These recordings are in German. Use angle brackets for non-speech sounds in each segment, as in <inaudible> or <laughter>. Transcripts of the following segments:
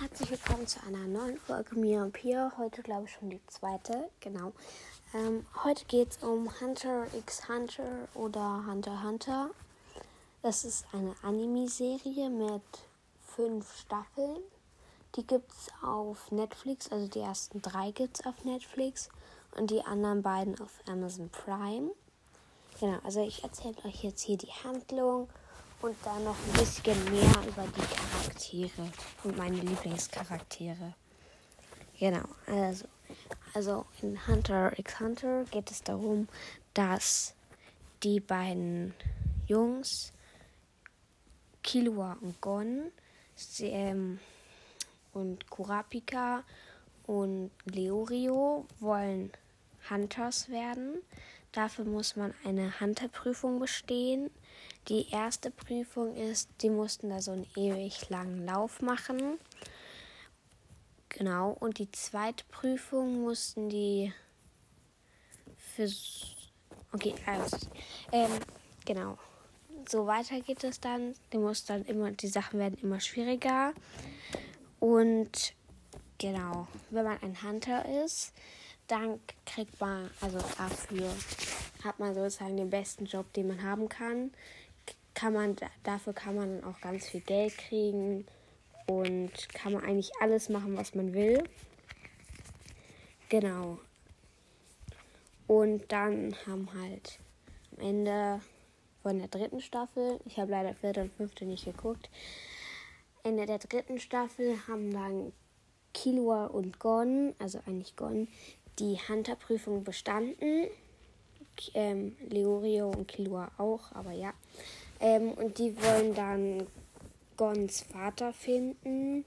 herzlich willkommen zu einer neuen Folge Mia und Pia. Heute glaube ich schon die zweite, genau. Ähm, heute geht es um Hunter x Hunter oder Hunter Hunter. Das ist eine Anime-Serie mit fünf Staffeln. Die gibt es auf Netflix, also die ersten drei gibt es auf Netflix und die anderen beiden auf Amazon Prime. Genau, also ich erzähle euch jetzt hier die Handlung und dann noch ein bisschen mehr über die Charaktere und meine Lieblingscharaktere. Genau, also, also in Hunter x Hunter geht es darum, dass die beiden Jungs, Killua und Gon, ähm, und Kurapika und Leorio wollen Hunters werden. Dafür muss man eine Hunterprüfung bestehen. Die erste Prüfung ist, die mussten da so einen ewig langen Lauf machen. Genau. Und die zweite Prüfung mussten die für. Okay, also. Ähm, genau. So weiter geht es dann. Die muss dann immer, die Sachen werden immer schwieriger. Und genau, wenn man ein Hunter ist, dann kriegt man, also dafür hat man sozusagen den besten Job, den man haben kann. Kann man dafür kann man auch ganz viel Geld kriegen und kann man eigentlich alles machen, was man will. Genau. Und dann haben halt am Ende von der dritten Staffel, ich habe leider vierte und fünfte nicht geguckt, Ende der dritten Staffel haben dann Kilua und Gon, also eigentlich Gon, die Hunter-Prüfung bestanden. Ähm, Leorio und Kilua auch, aber ja. Ähm, und die wollen dann Gons Vater finden,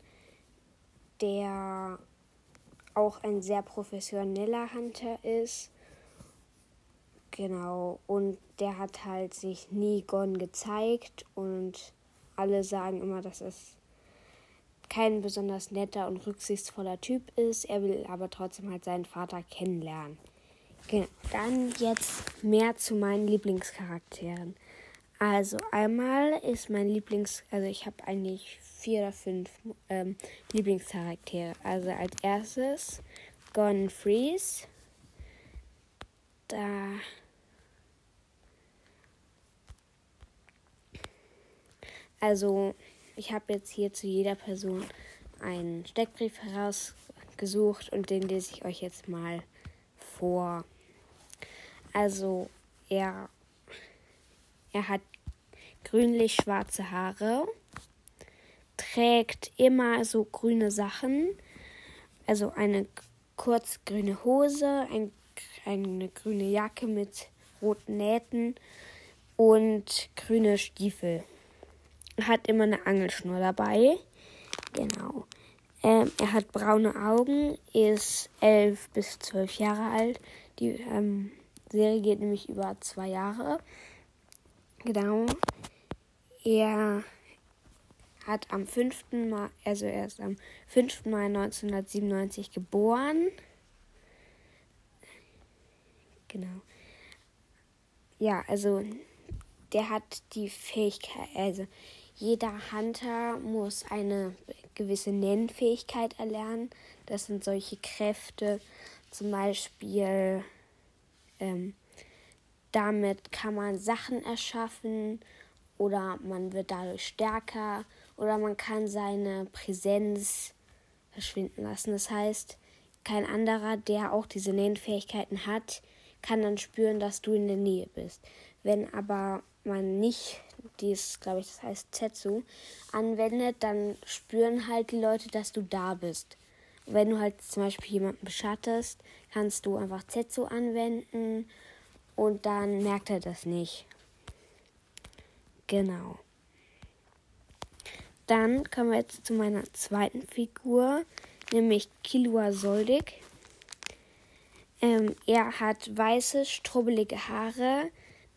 der auch ein sehr professioneller Hunter ist. Genau, und der hat halt sich nie Gon gezeigt und alle sagen immer, dass es kein besonders netter und rücksichtsvoller Typ ist. Er will aber trotzdem halt seinen Vater kennenlernen. Genau. Dann jetzt mehr zu meinen Lieblingscharakteren. Also einmal ist mein Lieblings, also ich habe eigentlich vier oder fünf ähm, Lieblingscharaktere. Also als erstes Gone Freeze. Da also ich habe jetzt hier zu jeder Person einen Steckbrief herausgesucht und den lese ich euch jetzt mal vor. Also er, er hat grünlich-schwarze Haare, trägt immer so grüne Sachen, also eine kurzgrüne Hose, ein, eine grüne Jacke mit roten Nähten und grüne Stiefel hat immer eine Angelschnur dabei. Genau. Ähm, er hat braune Augen, ist elf bis zwölf Jahre alt. Die ähm, Serie geht nämlich über zwei Jahre. Genau. Er hat am 5. Mai, also er ist am 5. Mai 1997 geboren. Genau. Ja, also der hat die Fähigkeit, also jeder Hunter muss eine gewisse Nennfähigkeit erlernen. Das sind solche Kräfte, zum Beispiel ähm, damit kann man Sachen erschaffen oder man wird dadurch stärker oder man kann seine Präsenz verschwinden lassen. Das heißt, kein anderer, der auch diese Nennfähigkeiten hat, kann dann spüren, dass du in der Nähe bist. Wenn aber man nicht dies, glaube ich, das heißt Zetsu, anwendet, dann spüren halt die Leute, dass du da bist. Wenn du halt zum Beispiel jemanden beschattest, kannst du einfach Zetsu anwenden und dann merkt er das nicht. Genau. Dann kommen wir jetzt zu meiner zweiten Figur, nämlich Kilua Soldik. Ähm, er hat weiße, strubbelige Haare,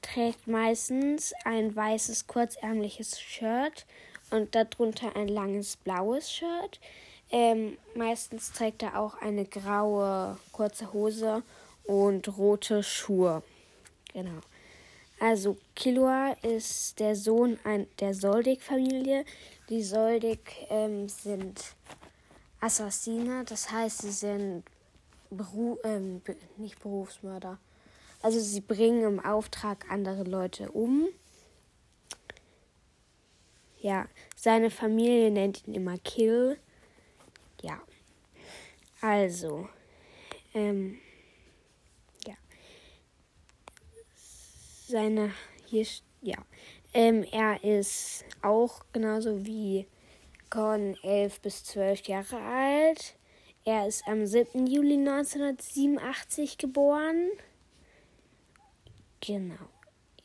trägt meistens ein weißes, kurzärmliches Shirt und darunter ein langes blaues Shirt. Ähm, meistens trägt er auch eine graue, kurze Hose und rote Schuhe. Genau. Also Killua ist der Sohn ein, der Soldik-Familie. Die Soldik ähm, sind Assassine, das heißt, sie sind Beru ähm, nicht Berufsmörder. Also sie bringen im Auftrag andere Leute um. Ja, seine Familie nennt ihn immer Kill. Ja. Also, ähm, ja. Seine, hier, ja. Ähm, er ist auch genauso wie Con 11 bis 12 Jahre alt. Er ist am 7. Juli 1987 geboren. Genau.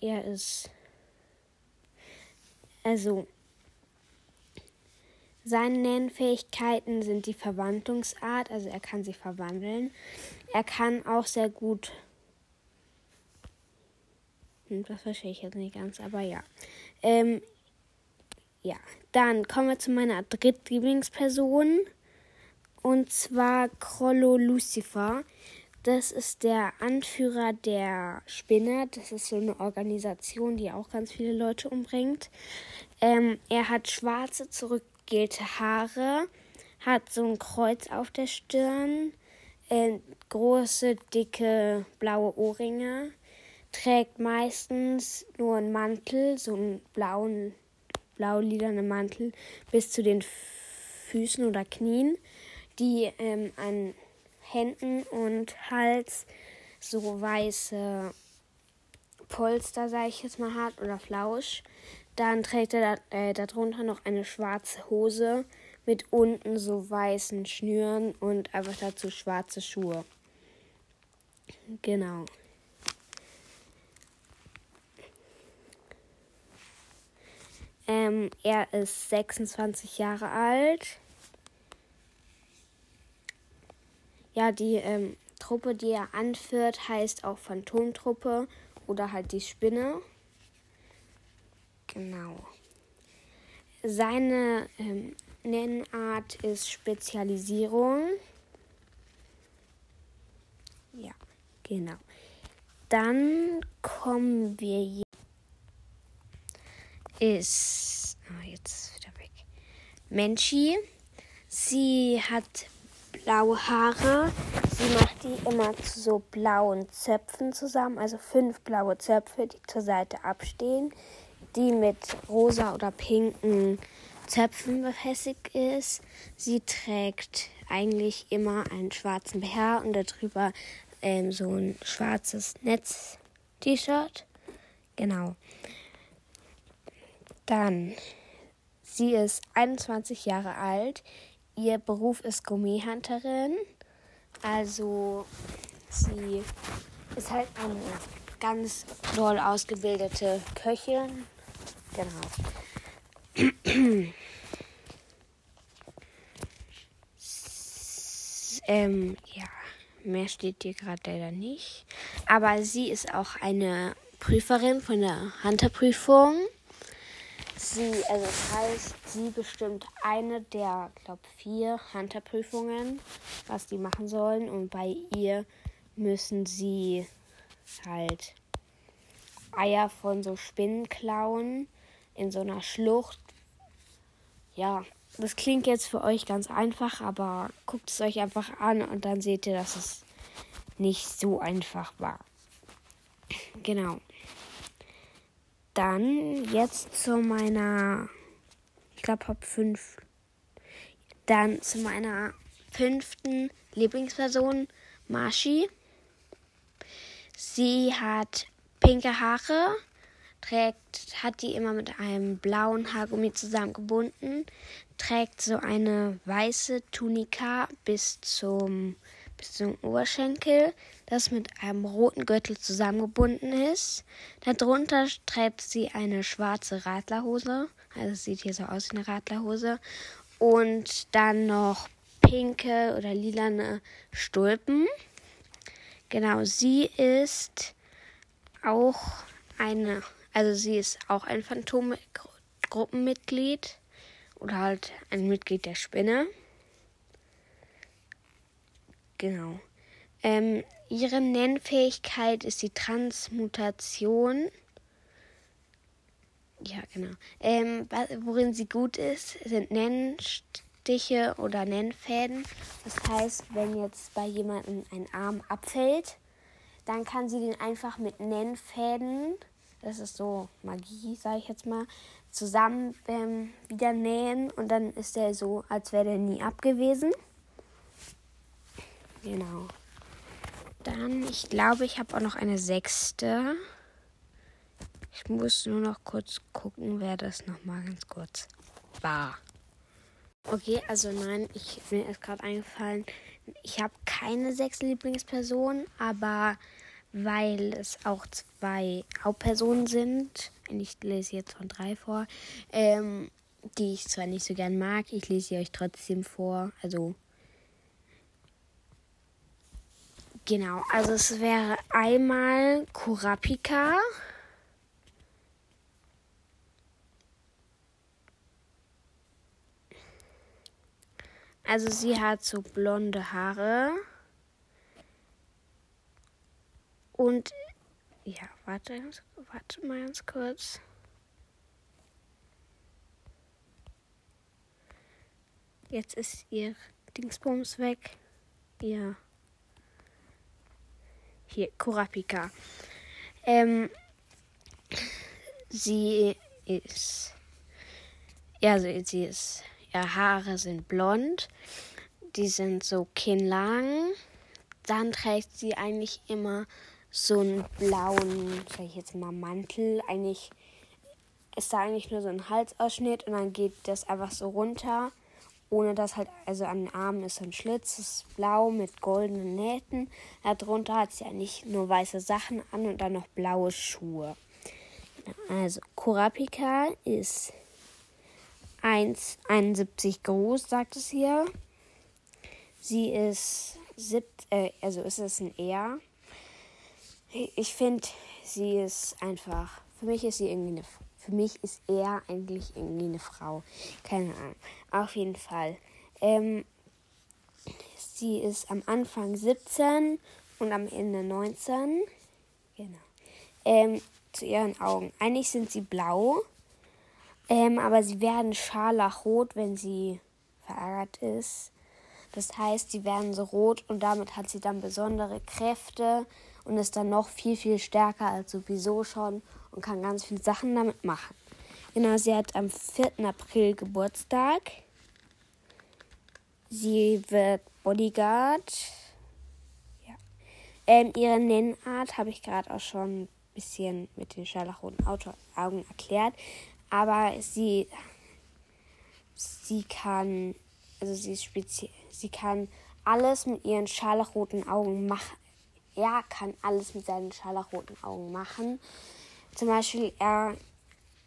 Er ist. Also. Seine Nennfähigkeiten sind die Verwandlungsart, also er kann sich verwandeln. Er kann auch sehr gut. Hm, das verstehe ich jetzt nicht ganz, aber ja. Ähm, ja, dann kommen wir zu meiner drittlieblingsperson. Und zwar Krollo Lucifer. Das ist der Anführer der Spinne. Das ist so eine Organisation, die auch ganz viele Leute umbringt. Ähm, er hat schwarze, zurückgelte Haare, hat so ein Kreuz auf der Stirn, äh, große, dicke, blaue Ohrringe, trägt meistens nur einen Mantel, so einen blauen, blau-lilanen Mantel bis zu den Füßen oder Knien die ähm, an Händen und Hals so weiße Polster, sag ich jetzt mal, hat oder Flausch. Dann trägt er da, äh, darunter noch eine schwarze Hose mit unten so weißen Schnüren und einfach dazu schwarze Schuhe. Genau. Ähm, er ist 26 Jahre alt. Ja, die ähm, Truppe, die er anführt, heißt auch Phantomtruppe oder halt die Spinne. Genau. Seine ähm, Nennart ist Spezialisierung. Ja, genau. Dann kommen wir hier. Ist. Oh, jetzt wieder weg. Menchi. Sie hat blaue Haare. Sie macht die immer zu so blauen Zöpfen zusammen, also fünf blaue Zöpfe, die zur Seite abstehen, die mit rosa oder pinken Zöpfen befestigt ist. Sie trägt eigentlich immer einen schwarzen BH und darüber ähm, so ein schwarzes Netz-T-Shirt. Genau. Dann, sie ist 21 Jahre alt. Ihr Beruf ist Gummihunterin. Also sie ist halt eine ganz doll ausgebildete Köchin. Genau. <clears throat> ähm, ja, mehr steht hier gerade leider nicht. Aber sie ist auch eine Prüferin von der Hunterprüfung. Sie, also das heißt, sie bestimmt eine der, glaube vier Hunterprüfungen, was die machen sollen. Und bei ihr müssen sie halt Eier von so Spinnen klauen in so einer Schlucht. Ja, das klingt jetzt für euch ganz einfach, aber guckt es euch einfach an und dann seht ihr, dass es nicht so einfach war. Genau. Dann jetzt zu meiner, ich glaube, Top 5. Dann zu meiner fünften Lieblingsperson, Marschi. Sie hat pinke Haare, trägt, hat die immer mit einem blauen Haargummi zusammengebunden, trägt so eine weiße Tunika bis zum, bis zum Oberschenkel, das mit einem roten Gürtel zusammengebunden ist. Darunter trägt sie eine schwarze Radlerhose. Also es sieht hier so aus wie eine Radlerhose. Und dann noch pinke oder lilane Stulpen. Genau, sie ist auch eine, also sie ist auch ein Phantomgruppenmitglied oder halt ein Mitglied der Spinne. Genau. Ähm, ihre Nennfähigkeit ist die Transmutation. Ja, genau. Ähm, worin sie gut ist, sind Nennen, Stiche oder Nennfäden. Das heißt, wenn jetzt bei jemandem ein Arm abfällt, dann kann sie den einfach mit Nennfäden, das ist so Magie, sage ich jetzt mal, zusammen ähm, wieder nähen und dann ist der so, als wäre der nie abgewesen. Genau. Dann, ich glaube, ich habe auch noch eine sechste. Ich muss nur noch kurz gucken, wer das nochmal ganz kurz war. Okay, also nein, ich mir ist gerade eingefallen, ich habe keine sechs Lieblingspersonen, aber weil es auch zwei Hauptpersonen sind, ich lese jetzt von drei vor, ähm, die ich zwar nicht so gern mag, ich lese sie euch trotzdem vor. Also genau, also es wäre einmal Kurapika. Also sie hat so blonde Haare. Und ja, warte, warte mal ganz kurz. Jetzt ist ihr Dingsbums weg. Ja. Hier, Kurapika. Ähm, sie ist. Ja, sie, sie ist Ihre Haare sind blond. Die sind so kinnlang. Dann trägt sie eigentlich immer so einen blauen, sag ich jetzt mal, Mantel. Eigentlich ist da eigentlich nur so ein Halsausschnitt und dann geht das einfach so runter. Ohne dass halt, also an den Armen ist ein Schlitz, ist blau mit goldenen Nähten. Darunter hat sie eigentlich nur weiße Sachen an und dann noch blaue Schuhe. Also, Kurapika ist 1,71 groß, sagt es hier. Sie ist siebt, äh, also ist es ein R. Ich finde, sie ist einfach. Für mich ist sie irgendwie eine. Für mich ist er eigentlich irgendwie eine Frau. Keine Ahnung. Auf jeden Fall. Ähm, sie ist am Anfang 17 und am Ende 19. Genau. Ähm, zu ihren Augen. Eigentlich sind sie blau. Ähm, aber sie werden scharlachrot, wenn sie verärgert ist. Das heißt, sie werden so rot und damit hat sie dann besondere Kräfte und ist dann noch viel, viel stärker als sowieso schon und kann ganz viele Sachen damit machen. Genau, sie hat am 4. April Geburtstag. Sie wird Bodyguard. Ja. Ähm, ihre Nennart habe ich gerade auch schon ein bisschen mit den scharlachroten Augen erklärt aber sie, sie kann, also sie ist speziell, sie kann alles mit ihren scharlachroten Augen machen. Er kann alles mit seinen scharlachroten Augen machen. Zum Beispiel, er,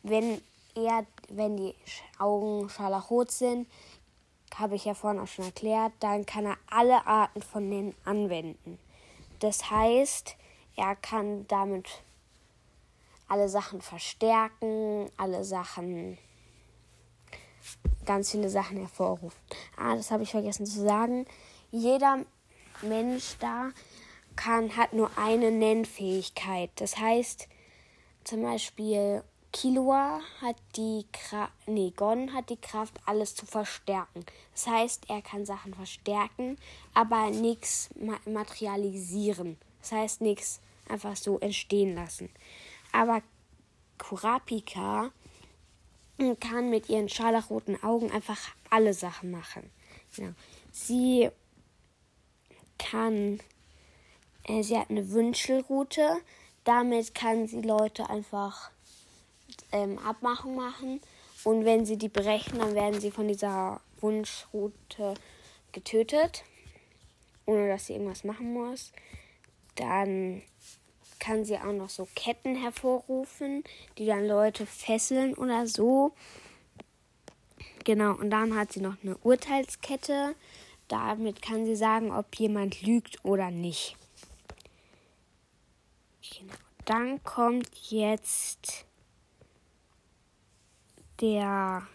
wenn er, wenn die Augen scharlachrot sind, habe ich ja vorhin auch schon erklärt, dann kann er alle Arten von denen anwenden. Das heißt, er kann damit alle Sachen verstärken, alle Sachen, ganz viele Sachen hervorrufen. Ah, das habe ich vergessen zu sagen. Jeder Mensch da kann, hat nur eine Nennfähigkeit. Das heißt, zum Beispiel Killua hat die Kraft, nee, Gon hat die Kraft, alles zu verstärken. Das heißt, er kann Sachen verstärken, aber nichts materialisieren. Das heißt, nichts einfach so entstehen lassen. Aber Kurapika kann mit ihren scharlachroten Augen einfach alle Sachen machen. Genau. Sie kann, äh, sie hat eine Wünschelrute. Damit kann sie Leute einfach ähm, Abmachung machen. Und wenn sie die brechen, dann werden sie von dieser Wunschroute getötet, ohne dass sie irgendwas machen muss. Dann kann sie auch noch so Ketten hervorrufen, die dann Leute fesseln oder so. Genau, und dann hat sie noch eine Urteilskette. Damit kann sie sagen, ob jemand lügt oder nicht. Genau. Dann kommt jetzt der.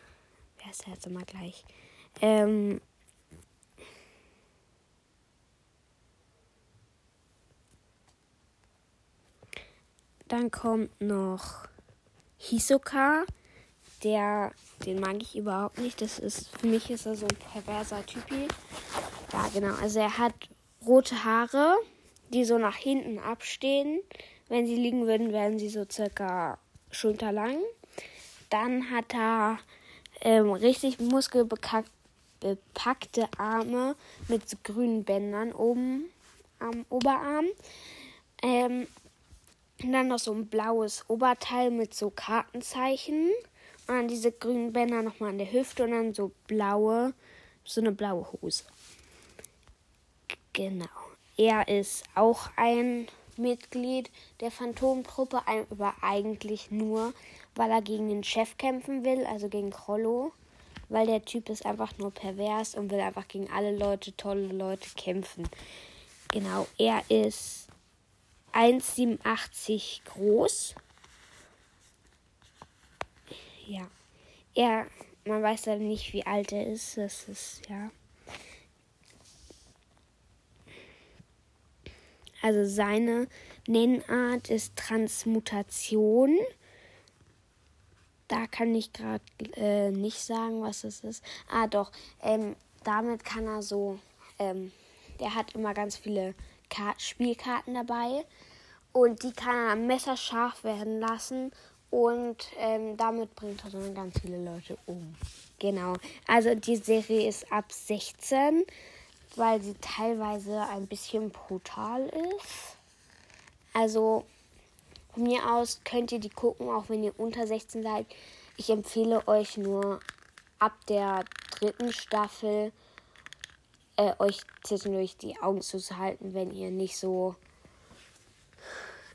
Wer ist der jetzt immer gleich? Ähm, Dann kommt noch Hisoka. der, den mag ich überhaupt nicht. Das ist, für mich ist er so ein perverser Typi. Ja, genau. Also er hat rote Haare, die so nach hinten abstehen. Wenn sie liegen würden, wären sie so circa schulterlang. Dann hat er ähm, richtig muskelbepackte Arme mit so grünen Bändern oben am Oberarm. Ähm, und dann noch so ein blaues Oberteil mit so Kartenzeichen. Und dann diese grünen Bänder nochmal an der Hüfte und dann so blaue, so eine blaue Hose. Genau. Er ist auch ein Mitglied der Phantomtruppe, aber eigentlich nur, weil er gegen den Chef kämpfen will, also gegen Krollo. Weil der Typ ist einfach nur pervers und will einfach gegen alle Leute, tolle Leute kämpfen. Genau, er ist 1,87 groß. Ja. Er, man weiß ja nicht, wie alt er ist. Das ist, ja. Also seine Nennart ist Transmutation. Da kann ich gerade äh, nicht sagen, was es ist. Ah, doch. Ähm, damit kann er so. Ähm, der hat immer ganz viele Kart Spielkarten dabei. Und die kann er messerscharf werden lassen. Und ähm, damit bringt er dann ganz viele Leute um. Genau. Also die Serie ist ab 16, weil sie teilweise ein bisschen brutal ist. Also von mir aus könnt ihr die gucken, auch wenn ihr unter 16 seid. Ich empfehle euch nur ab der dritten Staffel äh, euch zwischendurch die Augen zuzuhalten, wenn ihr nicht so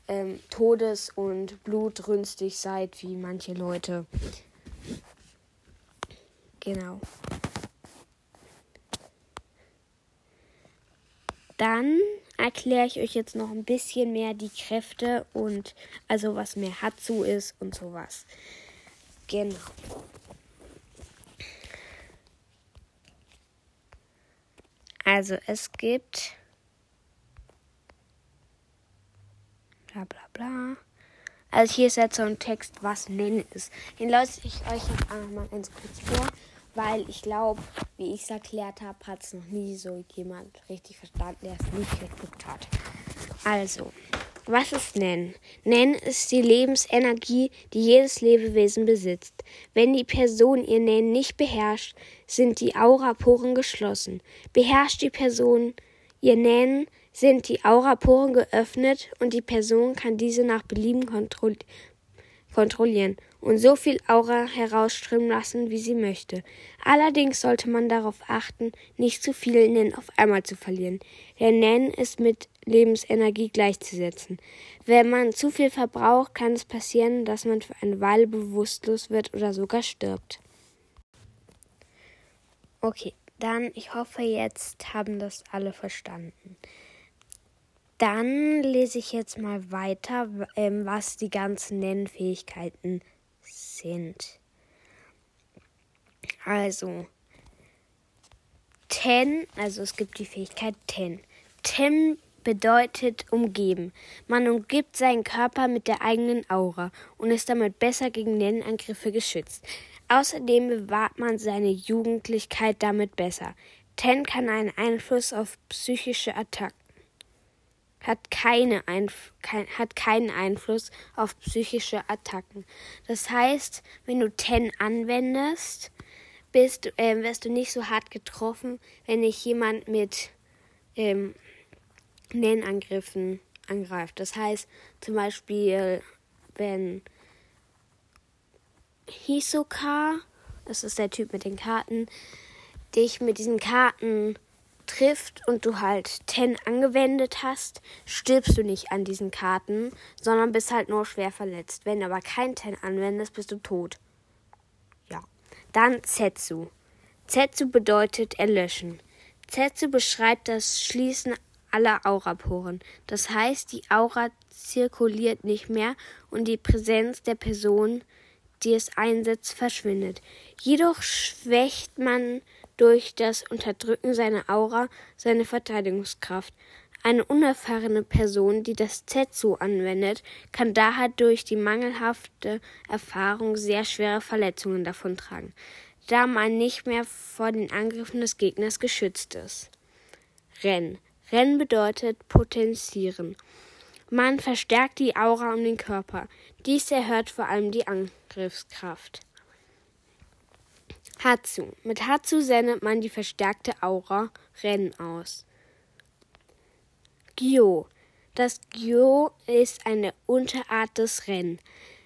ähm, todes- und blutrünstig seid wie manche Leute. Genau. Dann erkläre ich euch jetzt noch ein bisschen mehr die Kräfte und also was mehr Hatsu ist und sowas. Genau. Also es gibt bla bla bla. Also hier ist jetzt so ein Text, was Nen ist. Den lese ich euch jetzt einfach mal ganz kurz vor weil ich glaube, wie ich es erklärt habe, hat es noch nie so jemand richtig verstanden, der es nicht geguckt hat. Also, was ist Nen? Nen ist die Lebensenergie, die jedes Lebewesen besitzt. Wenn die Person ihr Nen nicht beherrscht, sind die Auraporen geschlossen. Beherrscht die Person ihr Nen, sind die Auraporen geöffnet und die Person kann diese nach Belieben kontrollieren kontrollieren und so viel Aura herausströmen lassen, wie sie möchte. Allerdings sollte man darauf achten, nicht zu viel Nen auf einmal zu verlieren. Der Nen ist mit Lebensenergie gleichzusetzen. Wenn man zu viel verbraucht, kann es passieren, dass man für eine Weile bewusstlos wird oder sogar stirbt. Okay, dann ich hoffe, jetzt haben das alle verstanden. Dann lese ich jetzt mal weiter, ähm, was die ganzen Nennfähigkeiten sind. Also, Ten, also es gibt die Fähigkeit Ten. Ten bedeutet umgeben. Man umgibt seinen Körper mit der eigenen Aura und ist damit besser gegen Nennenangriffe geschützt. Außerdem bewahrt man seine Jugendlichkeit damit besser. Ten kann einen Einfluss auf psychische Attacken hat, keine Einf kein, hat keinen Einfluss auf psychische Attacken. Das heißt, wenn du Ten anwendest, bist, äh, wirst du nicht so hart getroffen, wenn dich jemand mit ähm, Nennangriffen angreift. Das heißt zum Beispiel, wenn Hisoka, das ist der Typ mit den Karten, dich mit diesen Karten trifft und du halt Ten angewendet hast, stirbst du nicht an diesen Karten, sondern bist halt nur schwer verletzt. Wenn du aber kein Ten anwendest, bist du tot. Ja. Dann Zetsu. Zetsu bedeutet erlöschen. Zetsu beschreibt das Schließen aller Auraporen. Das heißt, die Aura zirkuliert nicht mehr und die Präsenz der Person, die es einsetzt, verschwindet. Jedoch schwächt man durch das Unterdrücken seiner Aura seine Verteidigungskraft. Eine unerfahrene Person, die das Zetsu anwendet, kann daher durch die mangelhafte Erfahrung sehr schwere Verletzungen davontragen, da man nicht mehr vor den Angriffen des Gegners geschützt ist. Rennen. Rennen bedeutet potenzieren. Man verstärkt die Aura um den Körper. Dies erhöht vor allem die Angriffskraft. Hatsu. Mit Hatsu sendet man die verstärkte Aura Rennen aus. Gyo. Das Gyo ist eine Unterart des Ren.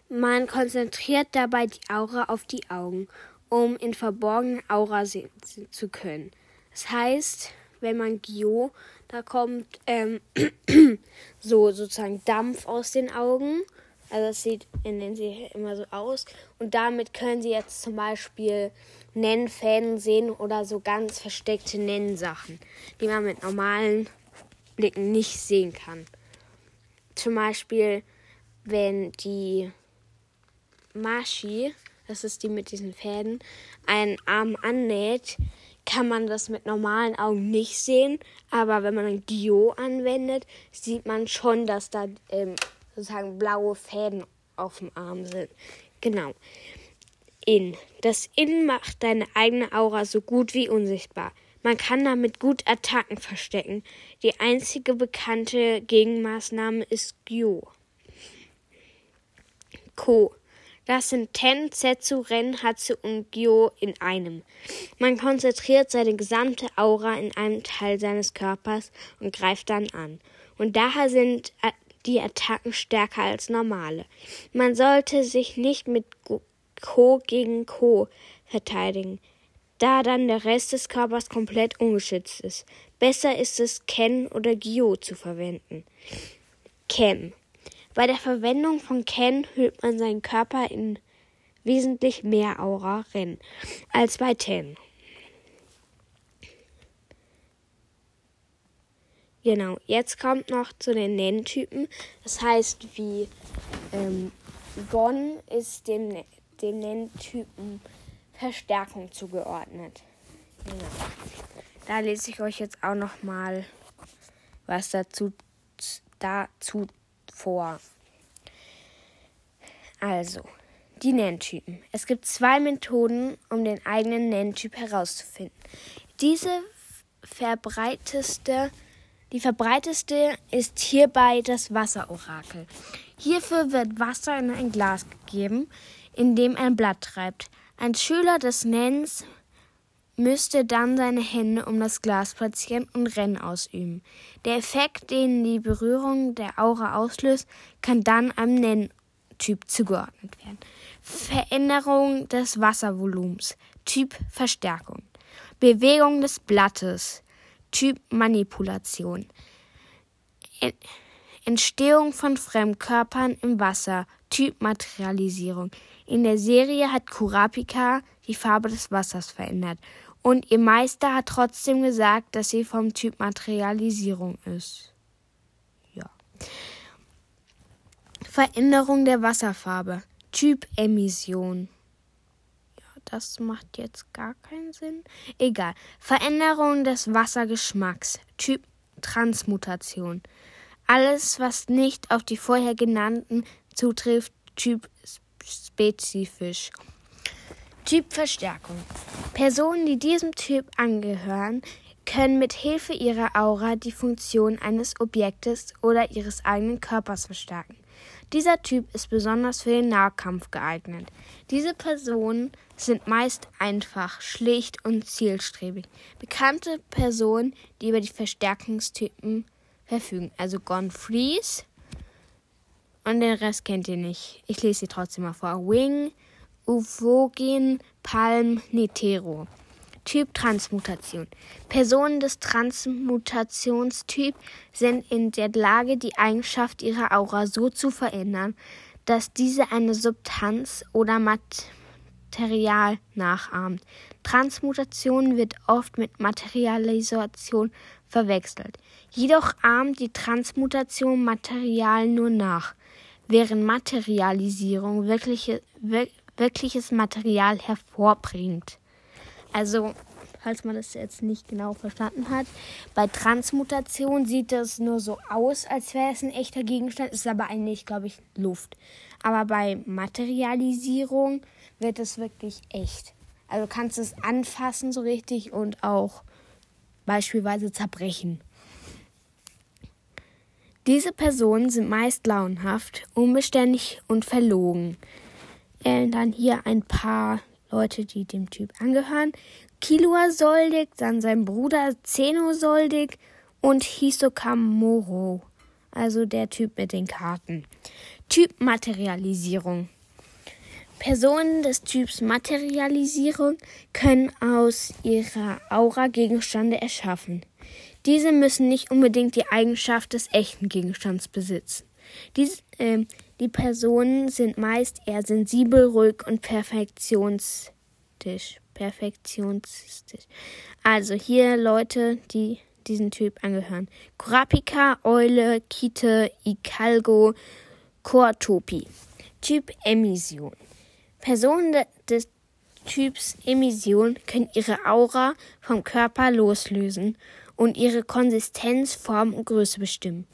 Man konzentriert dabei die Aura auf die Augen, um in verborgenen Aura sehen zu können. Das heißt, wenn man Gyo, da kommt ähm, <clears throat> so sozusagen Dampf aus den Augen. Also das sieht in sie immer so aus. Und damit können sie jetzt zum Beispiel Nennfäden sehen oder so ganz versteckte Nennsachen, die man mit normalen Blicken nicht sehen kann. Zum Beispiel, wenn die Mashi, das ist die mit diesen Fäden, einen Arm annäht, kann man das mit normalen Augen nicht sehen. Aber wenn man ein Gio anwendet, sieht man schon, dass da ähm, sozusagen blaue Fäden auf dem Arm sind. Genau. In. Das In macht deine eigene Aura so gut wie unsichtbar. Man kann damit gut Attacken verstecken. Die einzige bekannte Gegenmaßnahme ist Gyo. Ko. Das sind Ten, Setsu, Ren, Hatsu und Gyo in einem. Man konzentriert seine gesamte Aura in einem Teil seines Körpers und greift dann an. Und daher sind die Attacken stärker als normale. Man sollte sich nicht mit Ko gegen Ko verteidigen da dann der Rest des Körpers komplett ungeschützt ist. Besser ist es, Ken oder Gyo zu verwenden. Ken. Bei der Verwendung von Ken hüllt man seinen Körper in wesentlich mehr Aura Ren als bei Ten. Genau, jetzt kommt noch zu den Nenntypen. Das heißt, wie ähm, Gon ist dem, dem Nenntypen Verstärkung zugeordnet. Genau. Da lese ich euch jetzt auch noch mal was dazu, dazu vor. Also, die Nenntypen. Es gibt zwei Methoden, um den eigenen Nenntyp herauszufinden. Diese verbreiteste, die verbreiteste ist hierbei das Wasserorakel. Hierfür wird Wasser in ein Glas gegeben, in dem ein Blatt treibt. Ein Schüler des Nennens müsste dann seine Hände um das Glas platzieren und Rennen ausüben. Der Effekt, den die Berührung der Aura auslöst, kann dann einem Nenntyp zugeordnet werden. Veränderung des Wasservolumens, Typ Verstärkung. Bewegung des Blattes, Typ Manipulation. Entstehung von Fremdkörpern im Wasser, Typ Materialisierung. In der Serie hat Kurapika die Farbe des Wassers verändert und ihr Meister hat trotzdem gesagt, dass sie vom Typ Materialisierung ist. Ja. Veränderung der Wasserfarbe. Typ Emission. Ja, das macht jetzt gar keinen Sinn. Egal. Veränderung des Wassergeschmacks. Typ Transmutation. Alles, was nicht auf die vorher genannten zutrifft, Typ spezifisch. Typverstärkung. Personen, die diesem Typ angehören, können mit Hilfe ihrer Aura die Funktion eines Objektes oder ihres eigenen Körpers verstärken. Dieser Typ ist besonders für den Nahkampf geeignet. Diese Personen sind meist einfach, schlicht und zielstrebig. Bekannte Personen, die über die Verstärkungstypen verfügen, also Gone Freeze, und den Rest kennt ihr nicht. Ich lese sie trotzdem mal vor. Wing, Uvogen, Palm, Netero. Typ Transmutation. Personen des Transmutationstyp sind in der Lage, die Eigenschaft ihrer Aura so zu verändern, dass diese eine Substanz oder Material nachahmt. Transmutation wird oft mit Materialisation verwechselt. Jedoch ahmt die Transmutation Material nur nach während Materialisierung wirkliche, wir, wirkliches Material hervorbringt. Also falls man das jetzt nicht genau verstanden hat. Bei Transmutation sieht das nur so aus, als wäre es ein echter Gegenstand, ist aber eigentlich, glaube ich, Luft. Aber bei Materialisierung wird es wirklich echt. Also kannst es anfassen so richtig und auch beispielsweise zerbrechen. Diese Personen sind meist launhaft, unbeständig und verlogen. Äh, dann hier ein paar Leute, die dem Typ angehören. Kilua Soldig, dann sein Bruder Zeno Soldig und Hisoka Moro. Also der Typ mit den Karten. Typ Materialisierung. Personen des Typs Materialisierung können aus ihrer Aura Gegenstände erschaffen. Diese müssen nicht unbedingt die Eigenschaft des echten Gegenstands besitzen. Dies, äh, die Personen sind meist eher sensibel, ruhig und perfektionistisch. Perfektionistisch. Also hier Leute, die diesen Typ angehören. Kurapika, Eule, Kite, Ikalgo, Koatopi. Typ Emission. Personen de des Typs Emission können ihre Aura vom Körper loslösen und ihre Konsistenz, Form und Größe bestimmen.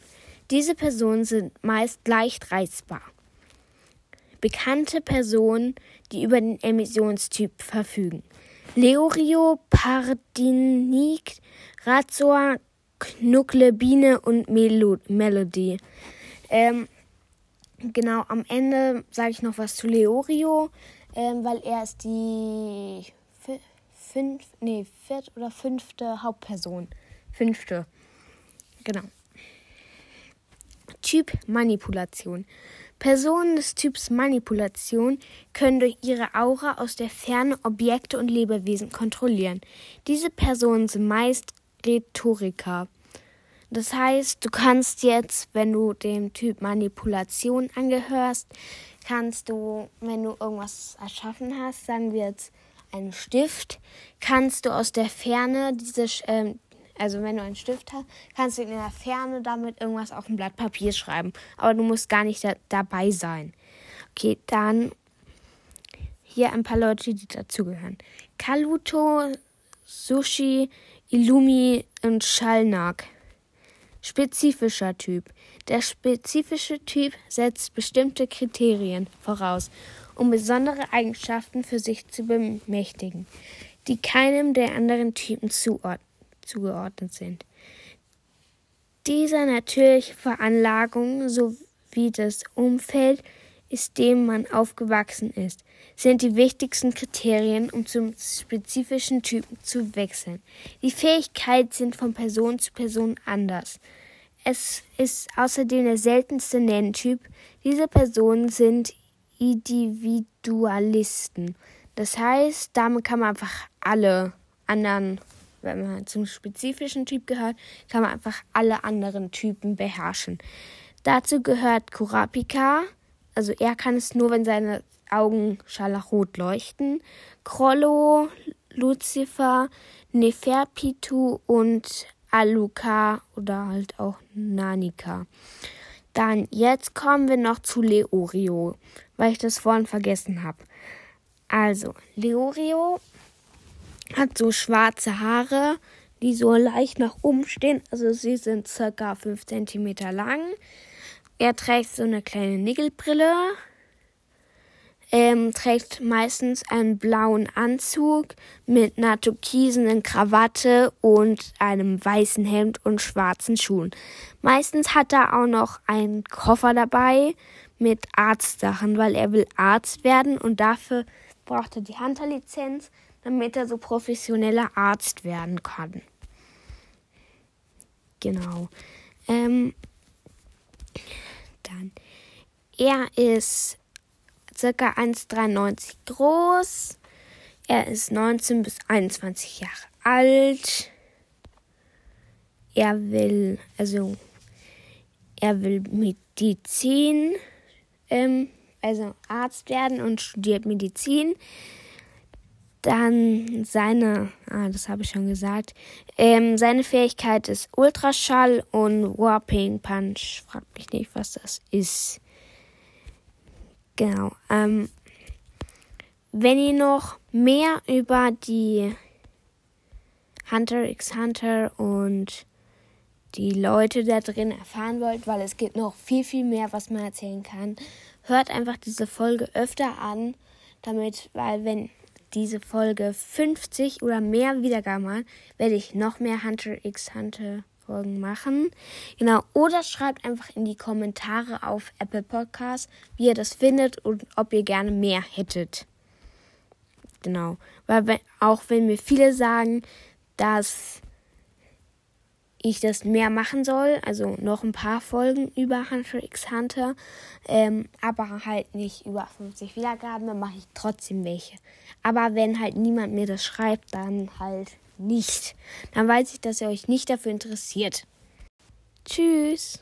Diese Personen sind meist leicht reizbar. Bekannte Personen, die über den Emissionstyp verfügen. Leorio, Pardinik, Razor, Knucklebine und Melo Melody. Ähm, genau, am Ende sage ich noch was zu Leorio, ähm, weil er ist die fünf, nee, vierte oder fünfte Hauptperson. Fünfte. Genau. Typ Manipulation. Personen des Typs Manipulation können durch ihre Aura aus der Ferne Objekte und Lebewesen kontrollieren. Diese Personen sind meist Rhetoriker. Das heißt, du kannst jetzt, wenn du dem Typ Manipulation angehörst, kannst du, wenn du irgendwas erschaffen hast, sagen wir jetzt einen Stift, kannst du aus der Ferne diese, äh, also wenn du einen Stift hast, kannst du in der Ferne damit irgendwas auf ein Blatt Papier schreiben. Aber du musst gar nicht da dabei sein. Okay, dann hier ein paar Leute, die dazugehören. Kaluto, Sushi, Illumi und Shalnak. Spezifischer Typ. Der spezifische Typ setzt bestimmte Kriterien voraus, um besondere Eigenschaften für sich zu bemächtigen, die keinem der anderen Typen zuordnen zugeordnet sind. Diese natürliche Veranlagung sowie das Umfeld, in dem man aufgewachsen ist, sind die wichtigsten Kriterien, um zum spezifischen Typen zu wechseln. Die Fähigkeiten sind von Person zu Person anders. Es ist außerdem der seltenste Nenntyp. Diese Personen sind Individualisten. Das heißt, damit kann man einfach alle anderen wenn man zum spezifischen Typ gehört, kann man einfach alle anderen Typen beherrschen. Dazu gehört Kurapika, also er kann es nur, wenn seine Augen scharlachrot leuchten. Krollo, Lucifer, Neferpitu und Aluka oder halt auch Nanika. Dann, jetzt kommen wir noch zu Leorio, weil ich das vorhin vergessen habe. Also, Leorio hat so schwarze Haare, die so leicht nach oben stehen. Also sie sind circa 5 cm lang. Er trägt so eine kleine Nickelbrille. Ähm, trägt meistens einen blauen Anzug mit einer türkisenen Krawatte und einem weißen Hemd und schwarzen Schuhen. Meistens hat er auch noch einen Koffer dabei mit Arztsachen, weil er will Arzt werden und dafür braucht er die Hunterlizenz damit er so professioneller Arzt werden kann. Genau. Ähm, dann. Er ist circa 1,93 groß. Er ist 19 bis 21 Jahre alt. Er will, also, er will Medizin, ähm, also Arzt werden und studiert Medizin. Dann seine, ah, das habe ich schon gesagt, ähm, seine Fähigkeit ist Ultraschall und Warping Punch. Fragt mich nicht, was das ist. Genau. Ähm, wenn ihr noch mehr über die Hunter x Hunter und die Leute da drin erfahren wollt, weil es gibt noch viel, viel mehr, was man erzählen kann, hört einfach diese Folge öfter an, damit, weil wenn diese Folge 50 oder mehr Wiedergaben hat, werde ich noch mehr Hunter x Hunter Folgen machen. Genau, oder schreibt einfach in die Kommentare auf Apple Podcasts, wie ihr das findet und ob ihr gerne mehr hättet. Genau, weil wenn, auch wenn mir viele sagen, dass ich das mehr machen soll, also noch ein paar Folgen über Hunter x Hunter, ähm, aber halt nicht über 50 Wiedergaben, dann mache ich trotzdem welche. Aber wenn halt niemand mir das schreibt, dann halt nicht. Dann weiß ich, dass ihr euch nicht dafür interessiert. Tschüss.